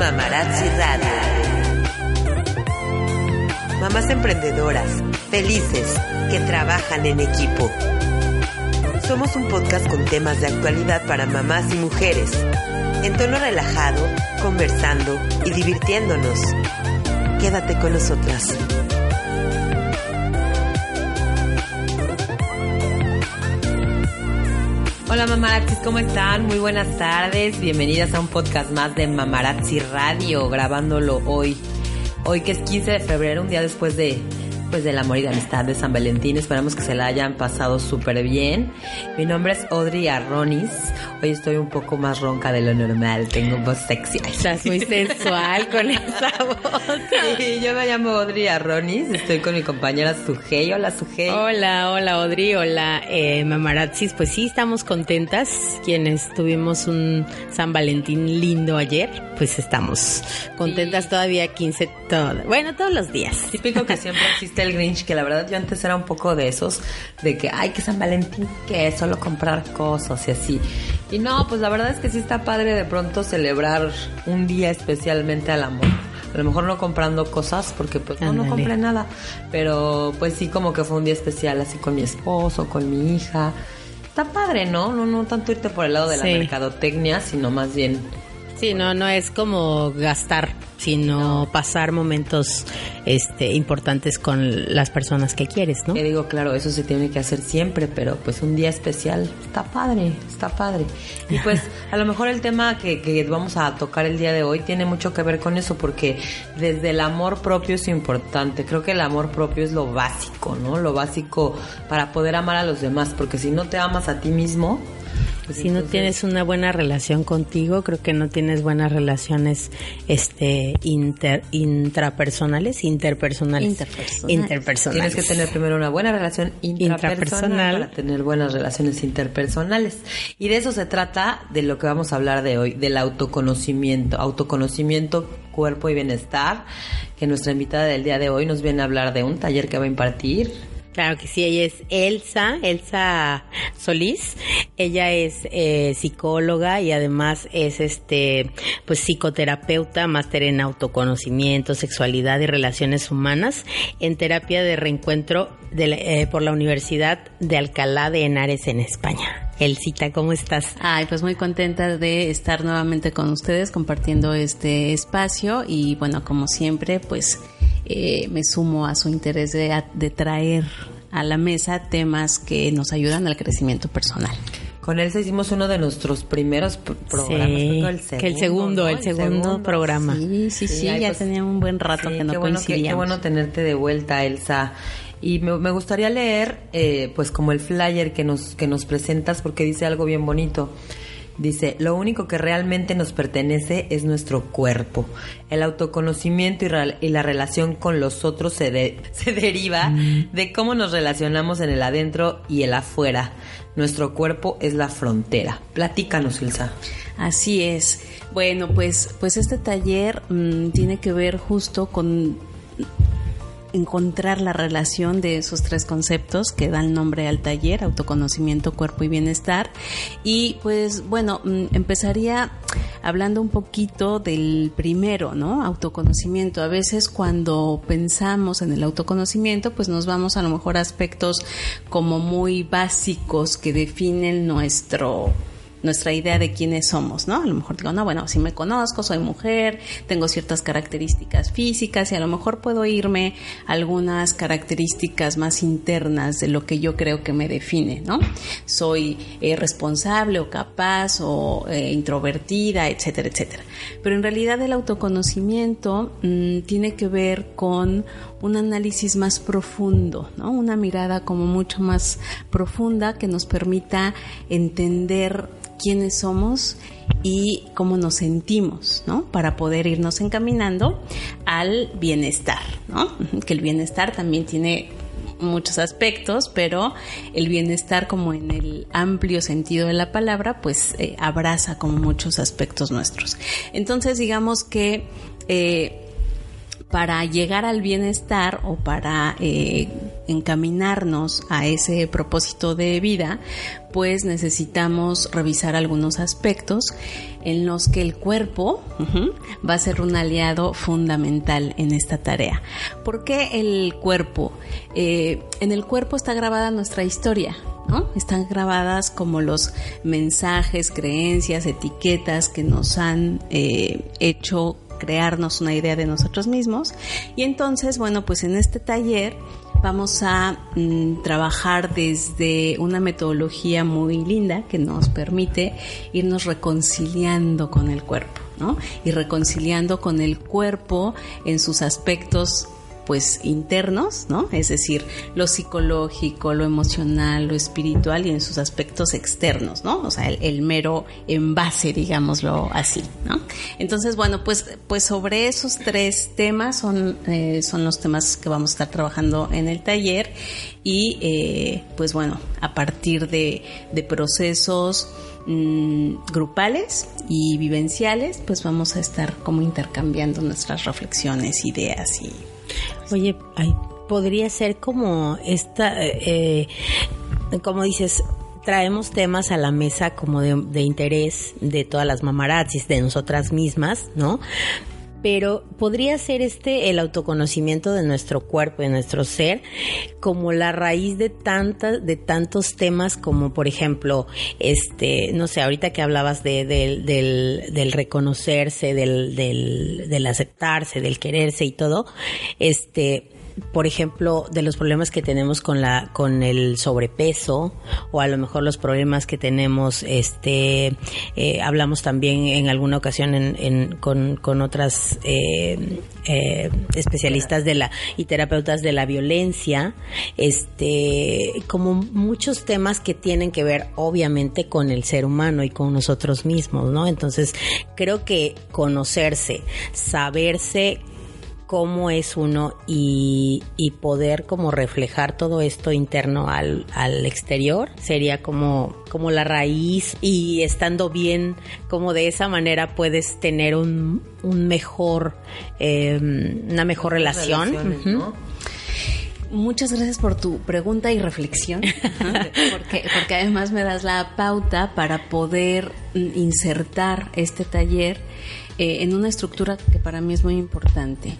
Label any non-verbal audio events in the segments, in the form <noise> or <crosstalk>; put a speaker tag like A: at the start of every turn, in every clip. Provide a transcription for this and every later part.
A: Mamarazzi Radio. Mamás emprendedoras, felices, que trabajan en equipo. Somos un podcast con temas de actualidad para mamás y mujeres, en tono relajado, conversando y divirtiéndonos. Quédate con nosotras. Hola mamarazzis, ¿cómo están? Muy buenas tardes. Bienvenidas a un podcast más de Mamarazzi Radio, grabándolo hoy. Hoy que es 15 de febrero, un día después de pues del amor y de amistad de San Valentín. Esperamos que se la hayan pasado súper bien. Mi nombre es Audrey Arronis. Hoy estoy un poco más ronca de lo normal. Tengo voz sexy.
B: Estás muy sensual con esa voz. <laughs>
A: Sí, yo me llamo Audrey Arronis. Estoy con mi compañera Sujei. Hola, Sujei.
B: Hola, hola, Audrey. Hola, eh, Mamarazzis. Pues sí, estamos contentas. Quienes tuvimos un San Valentín lindo ayer, pues estamos contentas todavía 15, todo, bueno, todos los días.
A: Típico que siempre <laughs> existe el Grinch, que la verdad yo antes era un poco de esos, de que, ay, que San Valentín, que solo comprar cosas y así. Y no, pues la verdad es que sí está padre de pronto celebrar un día especialmente al amor. A lo mejor no comprando cosas, porque pues no, no compré nada. Pero pues sí como que fue un día especial así con mi esposo, con mi hija. Está padre, ¿no? No, no tanto irte por el lado de la
B: Sí.
A: mercadotecnia, sino más bien
B: Sí, no, no es como gastar, sino pasar momentos este, importantes con las personas que quieres, ¿no?
A: Que digo, claro, eso se tiene que hacer siempre, pero pues un día especial está padre, está padre. Y pues a lo mejor el tema que, que vamos a tocar el día de hoy tiene mucho que ver con eso, porque desde el amor propio es importante. Creo que el amor propio es lo básico, ¿no? Lo básico para poder amar a los demás, porque si no te amas a ti mismo, pues
B: Si no tienes una buena relación contigo, creo que no tienes buenas relaciones este inter, intrapersonales, interpersonales.
C: Interpersonales.
B: Interpersonales.
A: Tienes que tener primero una buena relación intrapersonal,
B: Intrapersonal.
A: para tener buenas relaciones interpersonales. Y de eso se trata de lo que vamos a hablar de hoy, del autoconocimiento. Autoconocimiento, cuerpo y bienestar, que nuestra invitada del día de hoy nos viene a hablar de un taller que va a impartir.
B: Claro que sí, ella es Elsa, Elsa Solís. Ella es eh, psicóloga y además es este pues psicoterapeuta, máster en autoconocimiento, sexualidad y relaciones humanas en terapia de reencuentro de eh, por la Universidad de Alcalá de Henares en España. Elcita, ¿cómo estás?
C: Ay, pues muy contenta de estar nuevamente con ustedes compartiendo este espacio y bueno, como siempre, pues eh, me sumo a su interés de, de traer a la mesa temas que nos ayudan al crecimiento personal.
A: Con Elsa hicimos uno de nuestros primeros pr- programas.
B: Sí,
A: que
B: que el segundo,
A: ¿no?
B: el segundo programa.
C: Sí, sí, sí, ya
A: pues,
C: tenía un buen rato
A: Sí,
C: que no
A: qué bueno, qué bueno tenerte de vuelta, Elsa. Y me, me gustaría leer, eh, pues como el flyer que nos, que nos presentas, porque dice algo bien bonito. Dice, lo único que realmente nos pertenece es nuestro cuerpo. El autoconocimiento y, la relación con los otros se, de- <laughs> se deriva de cómo nos relacionamos en el adentro y el afuera. Nuestro cuerpo es la frontera. Platícanos, Elsa.
C: Así es. Bueno, pues, pues este taller mm, tiene que ver justo con encontrar la relación de esos tres conceptos que dan nombre al taller, autoconocimiento, cuerpo y bienestar. Y pues bueno, mm, empezaría hablando un poquito del primero, ¿no? Autoconocimiento. A veces cuando pensamos en el autoconocimiento, pues nos vamos a lo mejor a aspectos como muy básicos que definen nuestro nuestra idea de quiénes somos, ¿no? A lo mejor digo, no, bueno, si me conozco, soy mujer, tengo ciertas características físicas y a lo mejor puedo irme algunas características más internas de lo que yo creo que me define, ¿no? Soy eh, responsable o capaz o eh, introvertida, etcétera, etcétera. Pero en realidad el autoconocimiento mm, tiene que ver con un análisis más profundo, ¿no? Una mirada como mucho más profunda que nos permita entender quiénes somos y cómo nos sentimos, ¿no? Para poder irnos encaminando al bienestar, ¿no? <laughs> Que el bienestar también tiene muchos aspectos, pero el bienestar como en el amplio sentido de la palabra, pues eh, abraza como muchos aspectos nuestros. Entonces, digamos que eh, para llegar al bienestar o para eh, encaminarnos a ese propósito de vida, pues necesitamos revisar algunos aspectos en los que el cuerpo va a ser un aliado fundamental en esta tarea. ¿Por qué el cuerpo? Eh, en el cuerpo está grabada nuestra historia, ¿no? Están grabadas como los mensajes, creencias, etiquetas que nos han eh, hecho crearnos una idea de nosotros mismos. Y entonces, bueno, pues en este taller vamos a mm, trabajar desde una metodología muy linda que nos permite irnos reconciliando con el cuerpo, ¿no? Y reconciliando con el cuerpo en sus aspectos pues internos, ¿no? Es decir, lo psicológico, lo emocional, lo espiritual y en sus aspectos externos, ¿no? O sea, el, mero envase, digámoslo así, ¿no? Entonces, bueno, pues, pues sobre esos tres temas son, eh, son los temas que vamos a estar trabajando en el taller y, eh, pues bueno, a partir de, de procesos mm, grupales y vivenciales, pues vamos a estar como intercambiando nuestras reflexiones, ideas y
B: Oye, podría ser como esta, eh, como dices, traemos temas a la mesa como de, interés de todas las mamarazzis, de nosotras mismas, ¿no? Pero podría ser este el autoconocimiento de nuestro cuerpo, de nuestro ser, como la raíz de tantas, de tantos temas como por ejemplo, este, no sé, ahorita que hablabas de, del, del, reconocerse, del, del, del aceptarse, del quererse y todo, este, por ejemplo, de los problemas que tenemos con la con el sobrepeso o a lo mejor los problemas que tenemos, este, eh, hablamos también en alguna ocasión en, con, con, otras eh, eh, especialistas de la y terapeutas de la violencia, este, como muchos temas que tienen que ver obviamente con el ser humano y con nosotros mismos, ¿no? Entonces creo que conocerse, saberse cómo es uno y, poder como reflejar todo esto interno al, al, exterior sería como, como la raíz. Y estando bien como de esa manera puedes tener un, un mejor em, una mejor relación.
C: Muchas gracias por tu pregunta y reflexión, <laughs> porque, porque además me das la pauta para poder insertar este taller eh, en una estructura que para mí es muy importante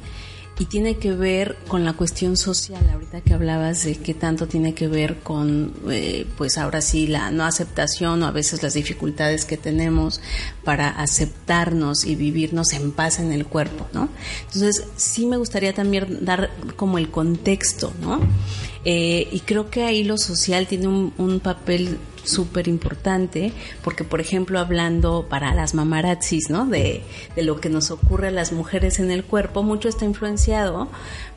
C: y tiene que ver con la cuestión social, ahorita que hablabas de qué tanto tiene que ver con, eh, pues ahora sí, la no aceptación o a veces las dificultades que tenemos para aceptarnos y vivirnos en paz en el cuerpo, ¿no? Entonces, sí me gustaría también dar como el contexto, ¿no? Eh, y creo que ahí lo social tiene un, un papel súper importante, porque por ejemplo hablando para las mamarazzis, ¿no? De, de lo que nos ocurre a las mujeres en el cuerpo, mucho está influenciado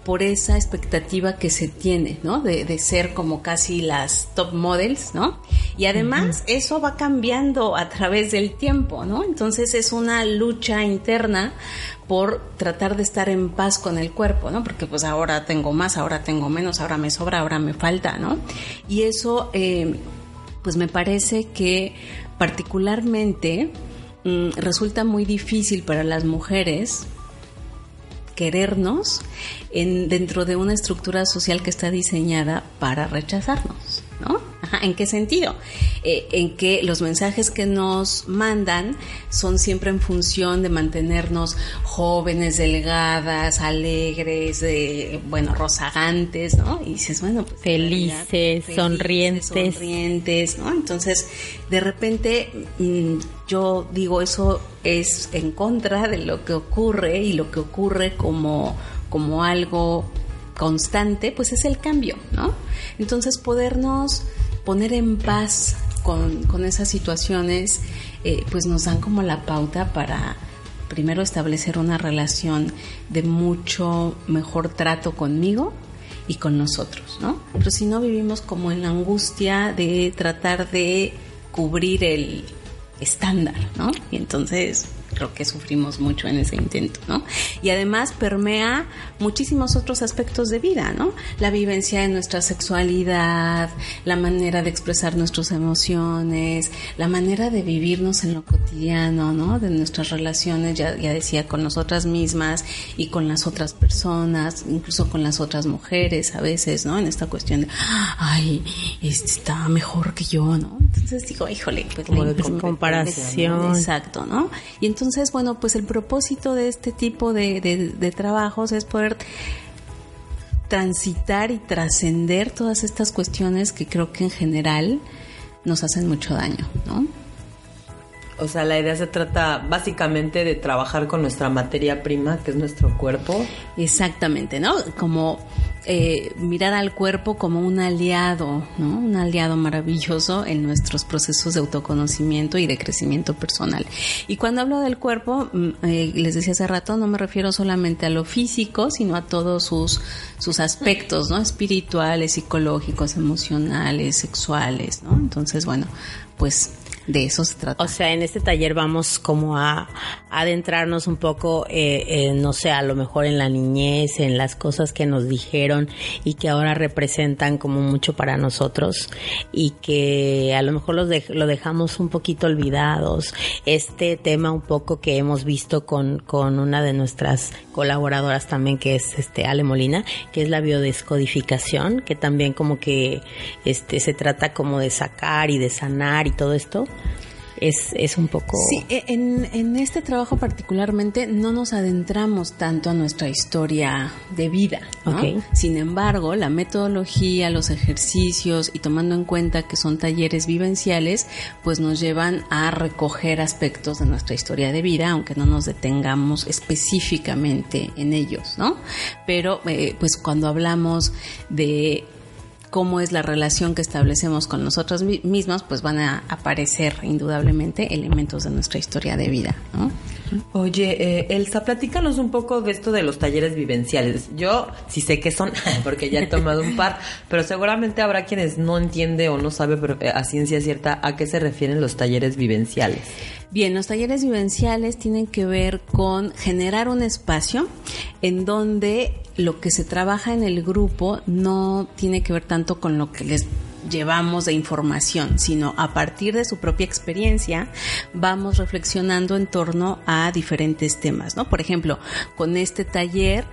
C: por esa expectativa que se tiene, ¿no? De, de, ser como casi las top models, ¿no? Y además eso va cambiando a través del tiempo, ¿no? Entonces es una lucha interna por tratar de estar en paz con el cuerpo, ¿no? Porque pues ahora tengo más, ahora tengo menos, ahora me sobra, ahora me falta, ¿no? Y eso... Eh, pues me parece que particularmente mm, resulta muy difícil para las mujeres querernos en, dentro de una estructura social que está diseñada para rechazarnos, ¿no? ¿En qué sentido? Eh, en que los mensajes que nos mandan son siempre en función de mantenernos jóvenes, delgadas, alegres, bueno, rozagantes, ¿no?
B: Y dices, bueno, pues, felices, sonrientes.
C: Sonrientes, ¿no? Entonces, de repente, mm, yo digo, eso es en contra de lo que ocurre y lo que ocurre como, como algo constante, pues es el cambio, ¿no? Entonces, podernos poner en paz con, esas situaciones, eh, pues nos dan como la pauta para primero establecer una relación de mucho mejor trato conmigo y con nosotros, ¿no? Pero si no vivimos como en la angustia de tratar de cubrir el estándar, ¿no? Y entonces creo que sufrimos mucho en ese intento, ¿no? Y además permea muchísimos otros aspectos de vida, ¿no? La vivencia de nuestra sexualidad, la manera de expresar nuestras emociones, la manera de vivirnos en lo cotidiano, ¿no? De nuestras relaciones, ya, ya decía, con nosotras mismas y con las otras personas, incluso con las otras mujeres a veces, ¿no? En esta cuestión de, ay, este está mejor que yo, ¿no? Entonces digo, híjole,
B: pues como de comparación.
C: Exacto, ¿no? Y entonces, bueno, pues el propósito de este tipo de trabajos es poder transitar y trascender todas estas cuestiones que creo que en general nos hacen mucho daño, ¿no?
A: O sea, la idea se trata básicamente de trabajar con nuestra materia prima, que es nuestro cuerpo.
C: Exactamente, ¿no? Como eh, mirar al cuerpo como un aliado, ¿no? Un aliado maravilloso en nuestros procesos de autoconocimiento y de crecimiento personal. Y cuando hablo del cuerpo, mm, eh, les decía hace rato, no me refiero solamente a lo físico, sino a todos sus, sus aspectos, ¿no? Espirituales, psicológicos, emocionales, sexuales, ¿no? Entonces, bueno, pues de eso se trata.
B: O sea, en este taller vamos como a, adentrarnos un poco, eh, no sé, a lo mejor en la niñez, en las cosas que nos dijeron y que ahora representan como mucho para nosotros y que a lo mejor los lo dejamos un poquito olvidados. Este tema un poco que hemos visto con, con una de nuestras colaboradoras también, que es este Ale Molina, que es la biodescodificación, que también como que este se trata como de sacar y de sanar y todo esto es, es un poco...
C: Sí, e, en, en este trabajo particularmente no nos adentramos tanto a nuestra historia de vida. Sin embargo, la metodología, los ejercicios y tomando en cuenta que son talleres vivenciales, pues nos llevan a recoger aspectos de nuestra historia de vida, aunque no nos detengamos específicamente en ellos, ¿no? Pero eh, pues cuando hablamos de cómo es la relación que establecemos con nosotros mismos, pues van a aparecer indudablemente elementos de nuestra historia de vida. ¿no?
A: Oye, eh, Elsa, platícanos un poco de esto de los talleres vivenciales. Yo sí sé qué son, <laughs> porque ya he tomado un par, pero seguramente habrá quienes no entiende o no sabe eh, a ciencia cierta a qué se refieren los talleres vivenciales.
C: Bien, los talleres vivenciales tienen que ver con generar un espacio en donde lo que se trabaja en el grupo no tiene que ver tanto con lo que les llevamos de información, sino a partir de su propia experiencia vamos reflexionando en torno a diferentes temas, ¿no? Por ejemplo, con este taller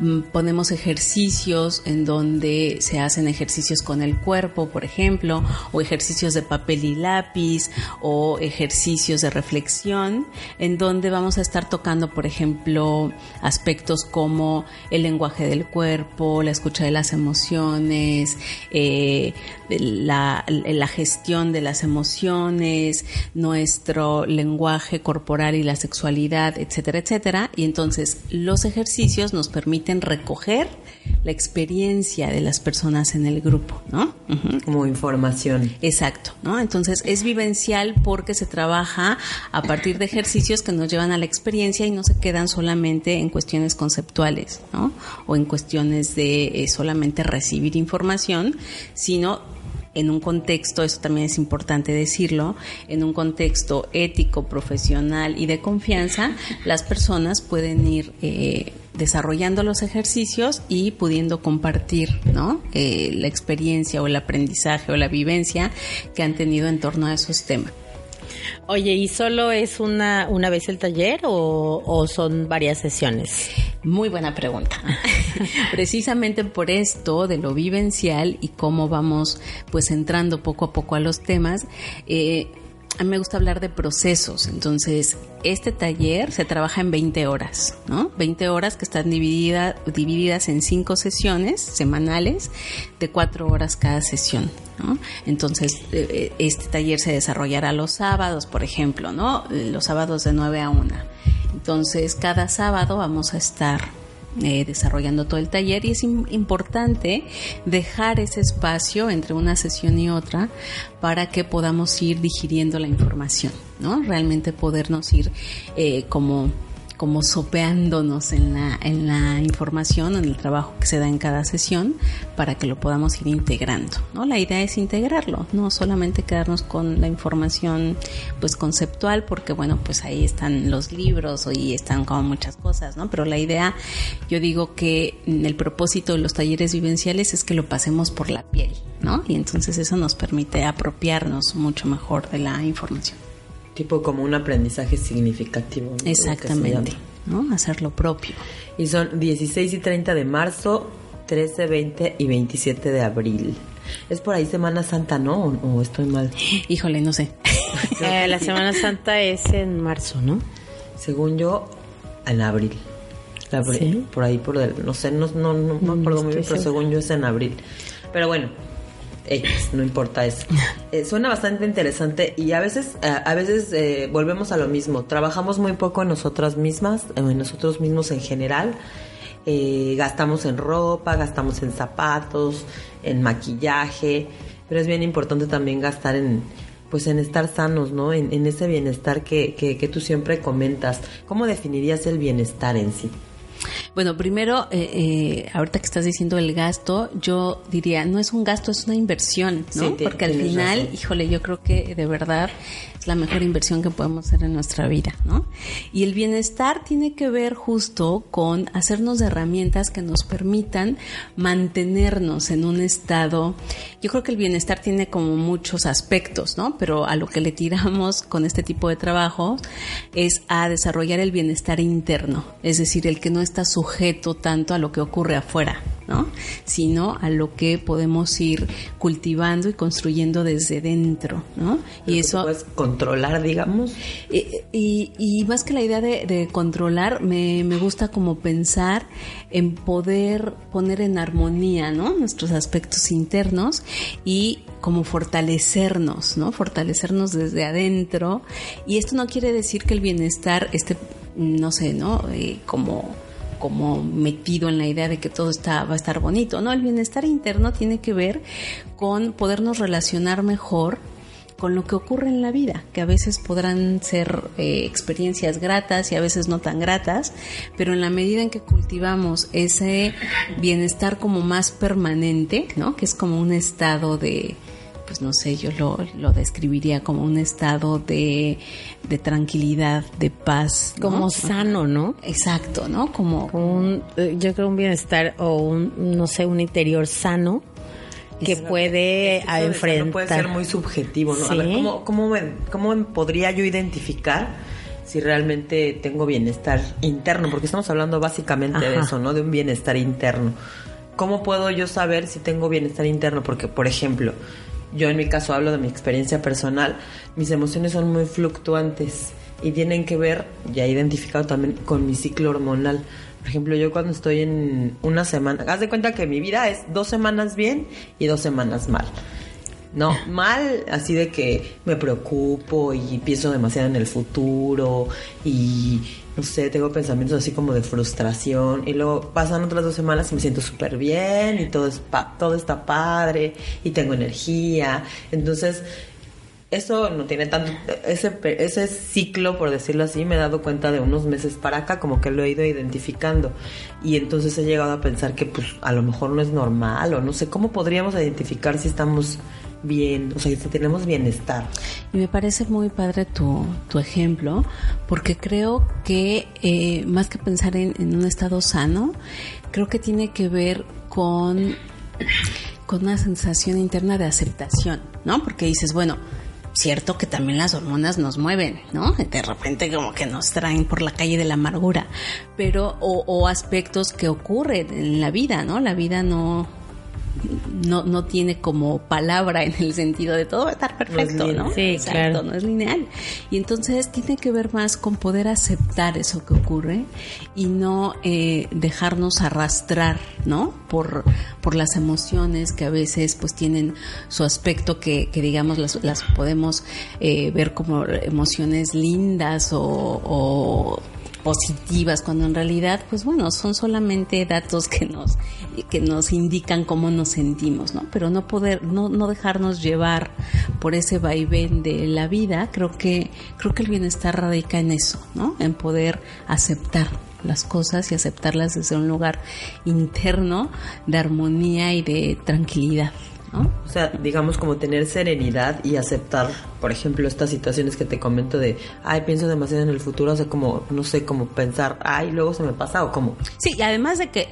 C: Mm, ponemos ejercicios en donde se hacen ejercicios con el cuerpo, por ejemplo, o ejercicios de papel y lápiz, o ejercicios de reflexión, en donde vamos a estar tocando, por ejemplo, aspectos como el lenguaje del cuerpo, la escucha de las emociones, eh, la, la gestión de las emociones, nuestro lenguaje corporal y la sexualidad, etcétera, etcétera. Y entonces los ejercicios nos permiten recoger la experiencia de las personas en el grupo, ¿no?
A: Como información.
C: Exacto, ¿no? Entonces es vivencial porque se trabaja a partir de ejercicios que nos llevan a la experiencia y no se quedan solamente en cuestiones conceptuales, ¿no? O en cuestiones de eh, solamente recibir información, sino en un contexto, eso también es importante decirlo, en un contexto ético, profesional y de confianza, las personas pueden ir eh, desarrollando los ejercicios y pudiendo compartir ¿no? Eh, la experiencia o el aprendizaje o la vivencia que han tenido en torno a esos temas.
B: Oye, ¿y solo es una, una vez el taller o, o son varias sesiones?
C: Muy buena pregunta. <laughs> Precisamente por esto de lo vivencial y cómo vamos pues entrando poco a poco a los temas, eh, a mí me gusta hablar de procesos. Entonces, este taller se trabaja en 20 horas, ¿no? 20 horas que están divididas en cinco sesiones semanales de cuatro horas cada sesión, ¿no? Entonces, eh, eh, este taller se desarrollará los sábados, por ejemplo, ¿no? Los sábados de 9 a 1. Entonces, cada sábado vamos a estar eh, desarrollando todo el taller y es importante dejar ese espacio entre una sesión y otra para que podamos ir digiriendo la información, ¿no? Realmente podernos ir eh, como como sopeándonos en la, en la información, en el trabajo que se da en cada sesión, para que lo podamos ir integrando, ¿no? La idea es integrarlo, no solamente quedarnos con la información, pues, conceptual, porque, bueno, pues ahí están los libros y están como muchas cosas, ¿no? Pero la idea, yo digo que el propósito de los talleres vivenciales es que lo pasemos por la piel, ¿no? Y entonces eso nos permite apropiarnos mucho mejor de la información.
A: Tipo como un aprendizaje significativo.
C: Exactamente, ¿no? Hacer lo propio.
A: Y son 16 y 30 de marzo, 13, 20 y 27 de abril. Es por ahí Semana Santa, ¿no? ¿O, estoy mal?
C: Híjole, no sé. <laughs>
B: Eh, la Semana Santa es en marzo, ¿no?
A: Según yo, en abril. ¿Sí? Por ahí, por el, no sé, no, no, no me mm, acuerdo muy bien, pero según yo es en abril. Pero bueno, no importa eso. <laughs> Eh, suena bastante interesante y a veces, eh, a veces eh, volvemos a lo mismo. Trabajamos muy poco en nosotras mismas, en nosotros mismos en general. gastamos en ropa, gastamos en zapatos, en maquillaje, pero es bien importante también gastar en, pues en estar sanos, ¿no? En, ese bienestar que, que, que tú siempre comentas. ¿Cómo definirías el bienestar en sí?
C: Bueno, primero, eh, eh, ahorita que estás diciendo el gasto, yo diría, no es un gasto, es una inversión, ¿no? Porque al final, híjole, yo creo que de verdad es la mejor inversión que podemos hacer en nuestra vida, ¿no? Y el bienestar tiene que ver justo con hacernos herramientas que nos permitan mantenernos en un estado. Yo creo que el bienestar tiene como muchos aspectos, ¿no? Pero a lo que le tiramos con este tipo de trabajo es a desarrollar el bienestar interno, es decir, el que no está sujeto tanto a lo que ocurre afuera, ¿no? Sino a lo que podemos ir cultivando y construyendo desde dentro, ¿no?
A: y eso puedes controlar, digamos.
C: Y, más que la idea de, controlar, me, gusta como pensar en poder poner en armonía, ¿no? Nuestros aspectos internos y como fortalecernos, ¿no? Fortalecernos desde adentro. Y esto no quiere decir que el bienestar esté, no sé, ¿no? Eh, como como metido en la idea de que todo está, va a estar bonito. No, el bienestar interno tiene que ver con podernos relacionar mejor con lo que ocurre en la vida, que a veces podrán ser eh, experiencias gratas y a veces no tan gratas, pero en la medida en que cultivamos ese bienestar como más permanente, ¿no? Que es como un estado de, pues no sé, yo lo, lo describiría como un estado de, de tranquilidad, de paz.
B: Como sano, ¿no?
C: Exacto, ¿no? Como
B: un, eh, yo creo un bienestar o un, no sé, un interior sano que puede enfrentar.
A: Puede ser muy subjetivo, ¿no? A ver, ¿cómo, cómo, ¿cómo podría yo identificar si realmente tengo bienestar interno? Porque estamos hablando básicamente de eso, ¿no? De un bienestar interno. ¿Cómo puedo yo saber si tengo bienestar interno? Porque, por ejemplo, yo en mi caso hablo de mi experiencia personal, mis emociones son muy fluctuantes y tienen que ver, ya identificado también, con mi ciclo hormonal. Por ejemplo, yo cuando estoy en una semana, haz de cuenta que mi vida es dos semanas bien y dos semanas mal. No, <laughs> mal, así de que me preocupo y pienso demasiado en el futuro y no sé, tengo pensamientos así como de frustración y luego pasan otras dos semanas y me siento súper bien y todo, es todo está padre y tengo energía. Entonces, eso no tiene tanto, ese, ese ciclo, por decirlo así, me he dado cuenta de unos meses para acá, como que lo he ido identificando. Y entonces he llegado a pensar que pues a lo mejor no es normal o no sé, ¿cómo podríamos identificar si estamos bien, o sea, tenemos bienestar.
C: Y me parece muy padre tu, tu ejemplo, porque creo que eh, más que pensar en, en, un estado sano, creo que tiene que ver con, con una sensación interna de aceptación, ¿no? Porque dices, bueno, cierto que también las hormonas nos mueven, ¿no? De repente como que nos traen por la calle de la amargura, pero o, o aspectos que ocurren en la vida, ¿no? La vida no no, no tiene como palabra en el sentido de todo va a estar perfecto, ¿no?
B: Sí, claro.
C: no es lineal. Y entonces tiene que ver más con poder aceptar eso que ocurre y no eh, dejarnos arrastrar, ¿no? Por, por las emociones que a veces pues tienen su aspecto que, que digamos las, las podemos eh, ver como emociones lindas o positivas, cuando en realidad, pues bueno, son solamente datos que nos, que nos indican cómo nos sentimos, ¿no? Pero no poder, no, no dejarnos llevar por ese vaivén de la vida, creo que, creo que el bienestar radica en eso, ¿no? En poder aceptar las cosas y aceptarlas desde un lugar interno de armonía y de tranquilidad.
A: O sea, digamos como tener serenidad y aceptar, por ejemplo, estas situaciones que te comento de, ay, pienso demasiado en el futuro, o sea, como, no sé, como pensar, ay, luego se me pasa o como...
C: Sí, y además de que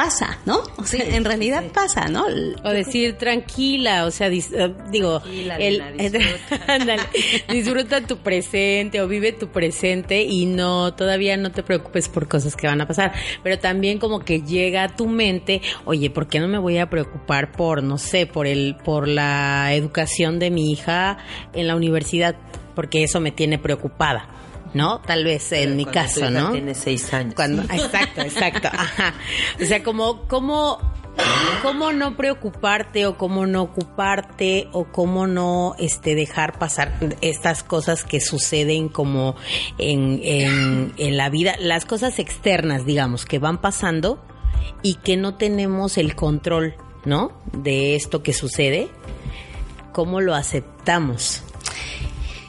C: pasa, ¿no? O sea, en realidad pasa, ¿no?
B: O decir tranquila, o sea, eh, digo, el, disfruta. <laughs> disfruta tu presente o vive tu presente y no, todavía no te preocupes por cosas que van a pasar, pero también como que llega a tu mente, oye, ¿por qué no me voy a preocupar por, no sé, por el, por la educación de mi hija en la universidad? Porque eso me tiene preocupada. ¿No? Tal vez en mi caso, ¿no?
A: Tiene seis años.
B: Cuando, Exacto, exacto. <laughs> Ajá. O sea, como, como, cómo no preocuparte o cómo no ocuparte o cómo no este dejar pasar estas cosas que suceden como en, en, en la vida, las cosas externas, digamos, que van pasando y que no tenemos el control, ¿no? De esto que sucede, ¿cómo lo aceptamos?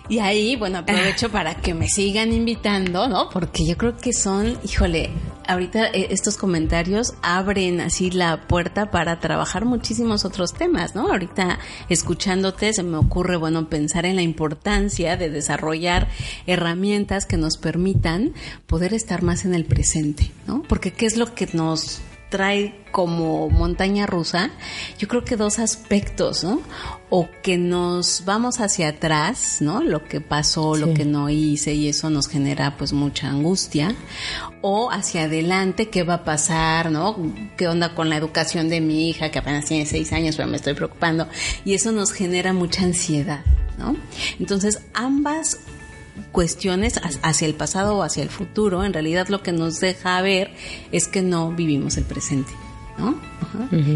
C: Y ahí, bueno, aprovecho para que me sigan invitando, ¿no? Porque yo creo que son, híjole, ahorita eh, estos comentarios abren así la puerta para trabajar muchísimos otros temas, ¿no? Ahorita escuchándote se me ocurre, bueno, pensar en la importancia de desarrollar herramientas que nos permitan poder estar más en el presente, ¿no? Porque ¿qué es lo que nos trae como montaña rusa, yo creo que dos aspectos, ¿no? O que nos vamos hacia atrás, ¿no? Lo que pasó, lo que no hice y eso nos genera pues mucha angustia. O hacia adelante, ¿qué va a pasar, ¿no? ¿Qué onda con la educación de mi hija que apenas tiene seis años pero me estoy preocupando? Y eso nos genera mucha ansiedad, ¿no? Entonces ambas cuestiones hacia el pasado o hacia el futuro, en realidad lo que nos deja ver es que no vivimos el presente, ¿no?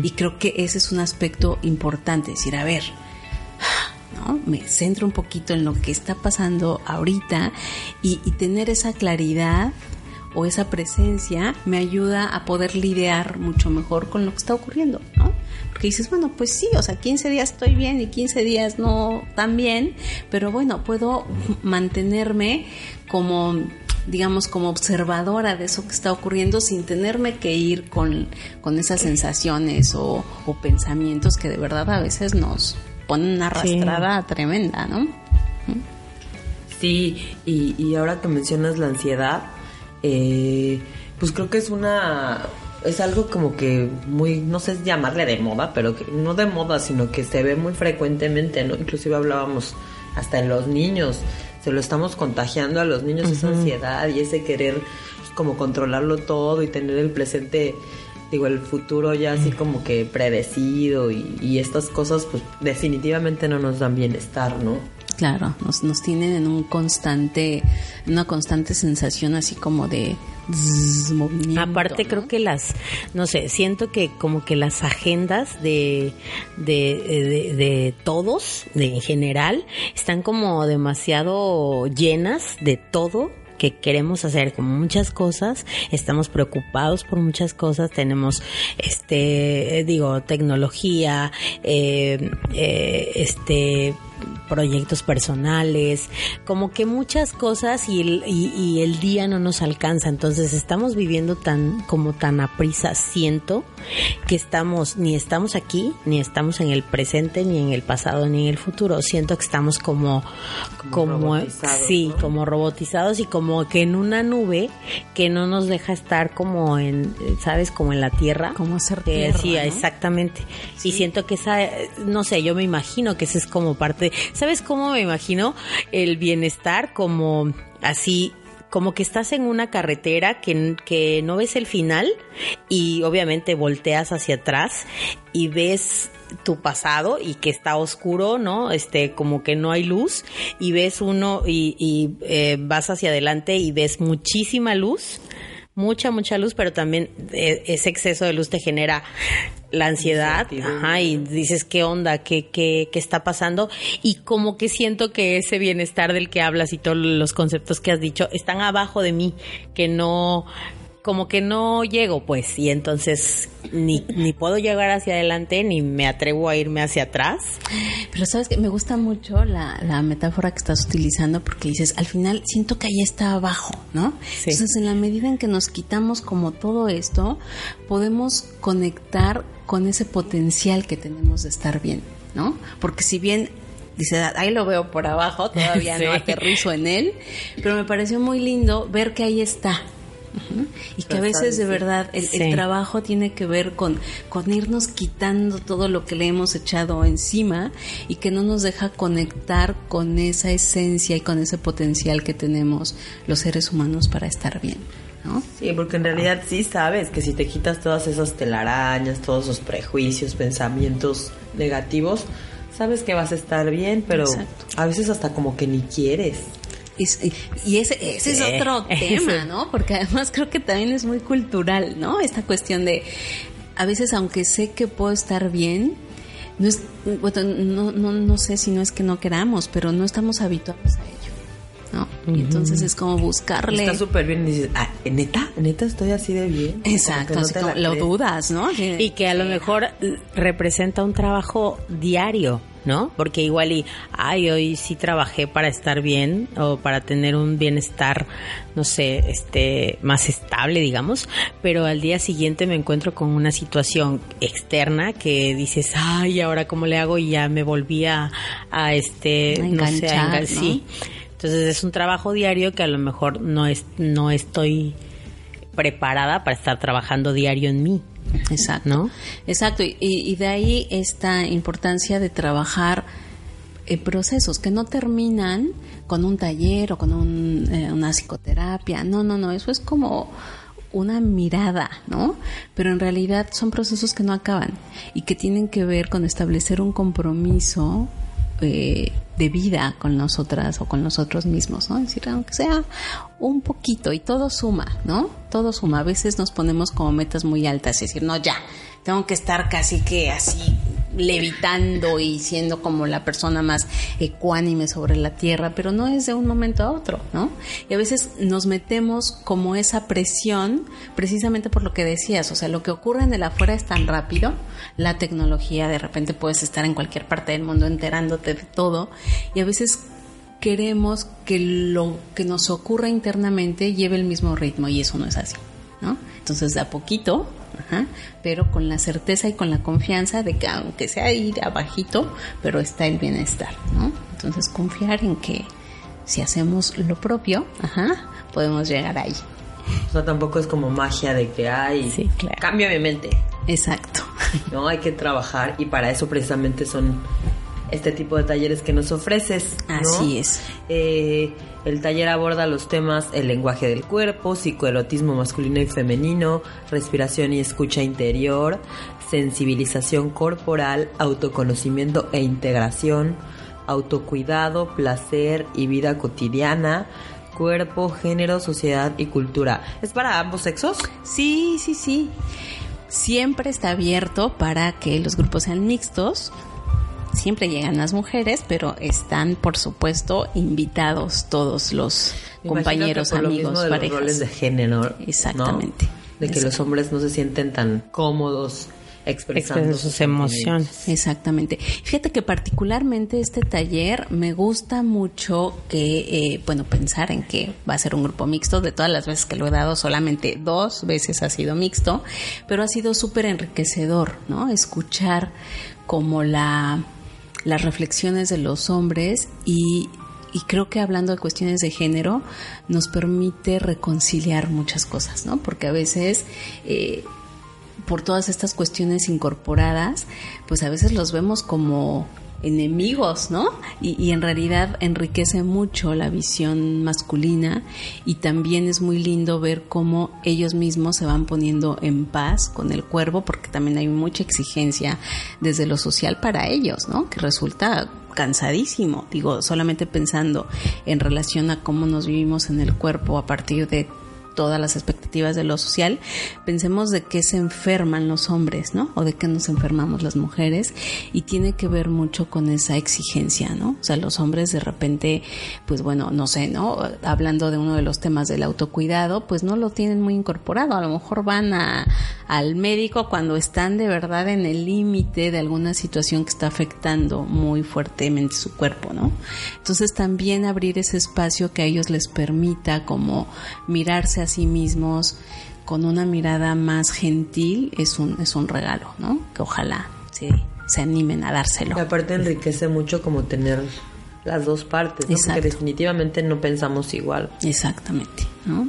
C: Y creo que ese es un aspecto importante, decir, a ver, ¿no? Me centro un poquito en lo que está pasando ahorita y, y tener esa claridad o esa presencia me ayuda a poder lidiar mucho mejor con lo que está ocurriendo. Porque dices, bueno, pues sí, o sea, 15 días estoy bien y 15 días no tan bien, pero bueno, puedo mantenerme como digamos, como observadora de eso que está ocurriendo sin tenerme que ir con, con esas sensaciones o, pensamientos que de verdad a veces nos ponen una arrastrada tremenda, ¿no?
A: Sí, y, y ahora que mencionas la ansiedad, eh, pues creo que es una es algo como que muy, no sé llamarle de moda, pero que no de moda, sino que se ve muy frecuentemente, ¿no? Inclusive hablábamos hasta en los niños, se lo estamos contagiando a los niños esa ansiedad y ese querer pues, como controlarlo todo y tener el presente, digo, el futuro ya así como que predecido y, y estas cosas pues definitivamente no nos dan bienestar, ¿no?
C: Claro, nos, nos tienen en un constante, una constante sensación así como de movimiento.
B: Aparte creo que las, no sé, siento que como que las agendas de, de, de, todos, de en general, están como demasiado llenas de todo que queremos hacer como muchas cosas, estamos preocupados por muchas cosas, tenemos este digo tecnología, eh, eh, este proyectos personales, como que muchas cosas y el, y, el día no nos alcanza. Entonces estamos viviendo tan, como tan a prisa, siento que estamos, ni estamos aquí, ni estamos en el presente, ni en el pasado, ni en el futuro. Siento que estamos como, como, sí, como robotizados y como que en una nube que no nos deja estar como en, ¿sabes? Como en la tierra.
C: Como ser tierra,
B: Sí, exactamente. Y siento que esa, no sé, yo me imagino que esa es como parte ¿Sabes cómo me imagino el bienestar como así como que estás en una carretera que, que, no ves el final y obviamente volteas hacia atrás y ves tu pasado y que está oscuro, ¿no? Este, como que no hay luz y ves uno y, y eh, vas hacia adelante y ves muchísima luz mucha, mucha luz, pero también eh, ese exceso de luz te genera la ansiedad, ajá, y dices qué onda, qué, qué, qué está pasando, y como que siento que ese bienestar del que hablas y todos los conceptos que has dicho están abajo de mí, que no, como que no llego, pues, y entonces ni, ni puedo llegar hacia adelante, ni me atrevo a irme hacia atrás.
C: Pero sabes que me gusta mucho la, la metáfora que estás utilizando porque dices, al final siento que ahí está abajo, ¿no? Entonces, en la medida en que nos quitamos como todo esto, podemos conectar con ese potencial que tenemos de estar bien, ¿no? Porque si bien dice, ahí lo veo por abajo, todavía <laughs> no aterrizo en él, pero me pareció muy lindo ver que ahí está, y que a veces de verdad el, trabajo tiene que ver con, con irnos quitando todo lo que le hemos echado encima y que no nos deja conectar con esa esencia y con ese potencial que tenemos los seres humanos para estar bien. ¿no?
A: Sí, porque en realidad sí sabes que si te quitas todas esas telarañas, todos esos prejuicios, pensamientos negativos, sabes que vas a estar bien, pero a veces hasta como que ni quieres.
C: Y, ese, ese es otro <laughs> tema, ¿no? Porque además creo que también es muy cultural, ¿no? Esta cuestión de, a veces aunque sé que puedo estar bien, no, es, no, no, no sé si no es que no queramos, pero no estamos habituados a ello. ¿no? Y entonces es como buscarle.
A: Está súper bien y dices, ah, ¿neta? ¿Neta estoy así de bien?
C: Exacto, lo dudas, ¿no?
B: Y que a lo mejor representa un trabajo diario. ¿No? Porque igual y, ay, hoy sí trabajé para estar bien o para tener un bienestar, no sé, este, más estable, digamos, pero al día siguiente me encuentro con una situación externa que dices, ay, ahora cómo le hago y ya me volví a, este, no sé, a sí. Entonces es un trabajo diario que a lo mejor no es, no estoy preparada para estar trabajando diario en mí.
C: Exacto. ¿No? Exacto. Y, de ahí esta importancia de trabajar en procesos que no terminan con un taller o con eh, una psicoterapia. No, no, no. Eso es como una mirada, ¿no? Pero en realidad son procesos que no acaban y que tienen que ver con establecer un compromiso eh, de vida con nosotras o con nosotros mismos, ¿no? Es decir, aunque sea un poquito y todo suma, ¿no? Todo suma. A veces nos ponemos como metas muy altas, es decir, no, ya, tengo que estar casi que así levitando y siendo como la persona más ecuánime sobre la tierra, pero no es de un momento a otro, ¿no? Y a veces nos metemos como esa presión precisamente por lo que decías, o sea, lo que ocurre en el afuera es tan rápido, la tecnología, de repente puedes estar en cualquier parte del mundo enterándote de todo y a veces queremos que lo que nos ocurra internamente lleve el mismo ritmo y eso no es así, ¿no? Entonces, de a poquito pero con la certeza y con la confianza de que aunque sea ir abajito, pero está el bienestar, ¿no? Entonces confiar en que si hacemos lo propio, ajá, podemos llegar ahí.
A: O sea, tampoco es como magia de que hay sí, cambia mi mente.
C: Exacto.
A: No, hay que trabajar y para eso precisamente son este tipo de talleres que nos ofreces.
C: Así es.
A: Eh, el taller aborda los temas el lenguaje del cuerpo, psicoerotismo masculino y femenino, respiración y escucha interior, sensibilización corporal, autoconocimiento e integración, autocuidado, placer y vida cotidiana, cuerpo, género, sociedad y cultura. ¿Es para ambos sexos?
C: Sí, sí, sí. Siempre está abierto para que los grupos sean mixtos, siempre llegan las mujeres, pero están, por supuesto, invitados todos los compañeros, amigos,
A: de
C: parejas.
A: Los roles de género.
C: Exactamente.
A: De que los hombres no se sienten tan cómodos expresando sus emociones.
C: Exactamente. Fíjate que particularmente este taller me gusta mucho que, eh, bueno, pensar en que va a ser un grupo mixto. De todas las veces que lo he dado, solamente dos veces ha sido mixto, pero ha sido súper enriquecedor, ¿no? Escuchar como la las reflexiones de los hombres y, creo que hablando de cuestiones de género nos permite reconciliar muchas cosas, ¿no? Porque a veces... Eh, por todas estas cuestiones incorporadas, pues a veces los vemos como enemigos, ¿no? Y, en realidad enriquece mucho la visión masculina y también es muy lindo ver cómo ellos mismos se van poniendo en paz con el cuervo, porque también hay mucha exigencia desde lo social para ellos, ¿no? Que resulta cansadísimo, digo, solamente pensando en relación a cómo nos vivimos en el cuerpo a partir de todas las expectativas de lo social, pensemos de qué se enferman los hombres, ¿no? O de qué nos enfermamos las mujeres y tiene que ver mucho con esa exigencia, ¿no? O sea, los hombres de repente, pues bueno, no sé, ¿no? Hablando de uno de los temas del autocuidado, pues no lo tienen muy incorporado, a lo mejor van a, al médico cuando están de verdad en el límite de alguna situación que está afectando muy fuertemente su cuerpo, ¿no? Entonces también abrir ese espacio que a ellos les permita como mirarse a sí mismos con una mirada más gentil es un, es un regalo, ¿no? Que ojalá se, se animen a dárselo.
A: Y aparte enriquece mucho como tener las dos partes, ¿no? porque definitivamente no pensamos igual.
C: Exactamente, ¿no?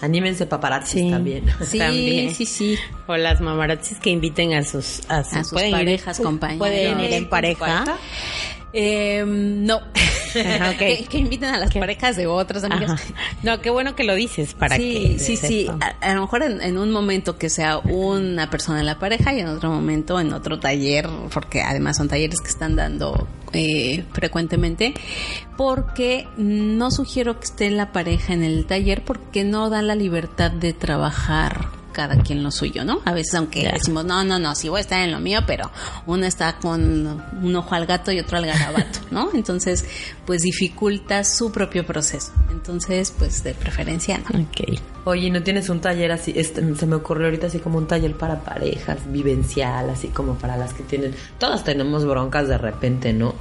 A: Anímense paparazzis también. <laughs>
C: Sí,
B: también.
C: sí, sí.
B: O las mamarazzis que inviten a sus, a sus,
C: a sus parejas, compañeros.
B: Pueden ir en pareja.
C: Eh, no.
B: okay. <laughs>
C: que, que, inviten a las parejas de otros amigos.
B: Ajá. No, qué bueno que lo dices para
C: sí,
B: que.
C: Sí, sí, a, a, lo mejor en, en, un momento que sea una persona en la pareja y en otro momento en otro taller, porque además son talleres que están dando eh, frecuentemente, porque no sugiero que esté la pareja en el taller porque no da la libertad de trabajar cada quien lo suyo, ¿no? A veces aunque decimos, no, no, no, sí voy a estar en lo mío, pero uno está con un ojo al gato y otro al garabato, ¿no? <laughs> Entonces, pues dificulta su propio proceso. Entonces, pues de preferencia no.
B: Ok.
A: Oye, ¿no tienes un taller así? Este, se me ocurrió ahorita así como un taller para parejas, vivencial, así como para las que tienen... Todas tenemos broncas de repente, ¿no?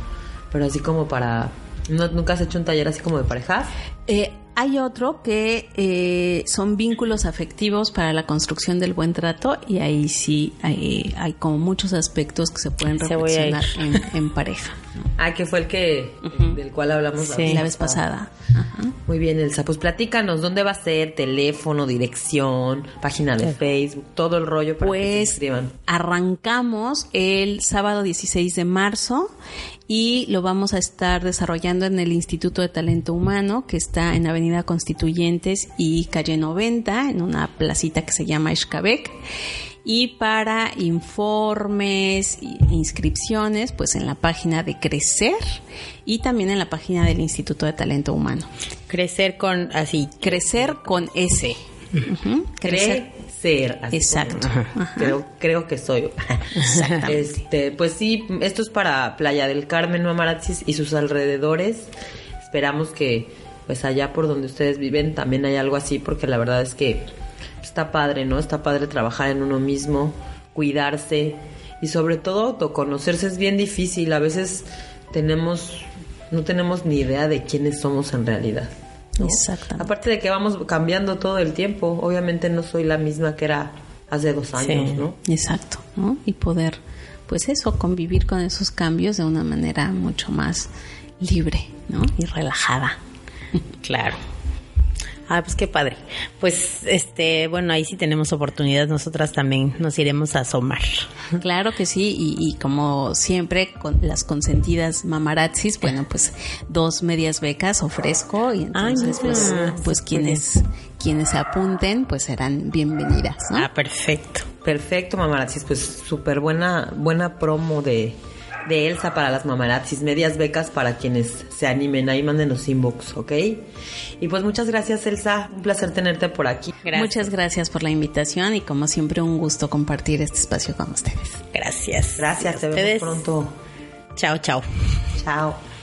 A: Pero así como para... ¿No, ¿Nunca has hecho un taller así como de parejas?
C: Eh, hay otro que eh, son vínculos afectivos para la construcción del buen trato y ahí sí hay, hay como muchos aspectos que se pueden
B: Se
C: reflexionar en, en, pareja.
A: Ah, que fue el que uh -huh. del cual hablamos
C: sí, la vez pasada.
A: Ajá. Muy bien, Elsa. Pues platícanos dónde va a ser, teléfono, dirección, página de sí. Facebook, todo el rollo para
C: pues,
A: que se inscriban.
C: Arrancamos el sábado 16 de marzo y lo vamos a estar desarrollando en el Instituto de Talento Humano que está en Avenida Constituyentes y calle 90 en una placita que se llama Escabec y para informes e inscripciones pues en la página de Crecer y también en la página del Instituto de Talento Humano.
B: Crecer con así.
C: Crecer con S.
A: Uh -huh. Crecer.
C: Exacto.
A: Como, creo, creo que soy. <laughs> Este, pues sí, esto es para Playa del Carmen, Mamaratzis y sus alrededores. Esperamos que pues allá por donde ustedes viven también hay algo así, porque la verdad es que está padre, ¿no? Está padre trabajar en uno mismo, cuidarse y sobre todo autoconocerse es bien difícil. A veces tenemos, no tenemos ni idea de quiénes somos en realidad.
C: ¿No? Exacto.
A: Aparte de que vamos cambiando todo el tiempo, obviamente no soy la misma que era hace dos años,
C: sí,
A: ¿no?
C: Exacto, ¿no? Y poder, pues eso, convivir con esos cambios de una manera mucho más libre, ¿no? Y relajada.
B: Claro. Ah, pues qué padre. Pues, este, bueno, ahí sí tenemos oportunidad, nosotras también nos iremos a asomar.
C: Claro que sí, y, y como siempre, con las consentidas mamarazzis, bueno, pues dos medias becas ofrezco y entonces, Ay, pues, pues quienes, quienes se apunten, pues serán bienvenidas, ¿no?
B: Ah, perfecto.
A: Perfecto, mamarazzis, pues súper buena, buena promo de de Elsa para las mamarazzis, medias becas para quienes se animen, ahí mándenos inbox, ¿ok? Y pues muchas gracias Elsa, un placer tenerte por aquí.
C: Gracias. Muchas gracias por la invitación y como siempre un gusto compartir este espacio con ustedes.
B: Gracias.
A: Gracias, te vemos pronto.
B: Chao, chao.
A: Chao.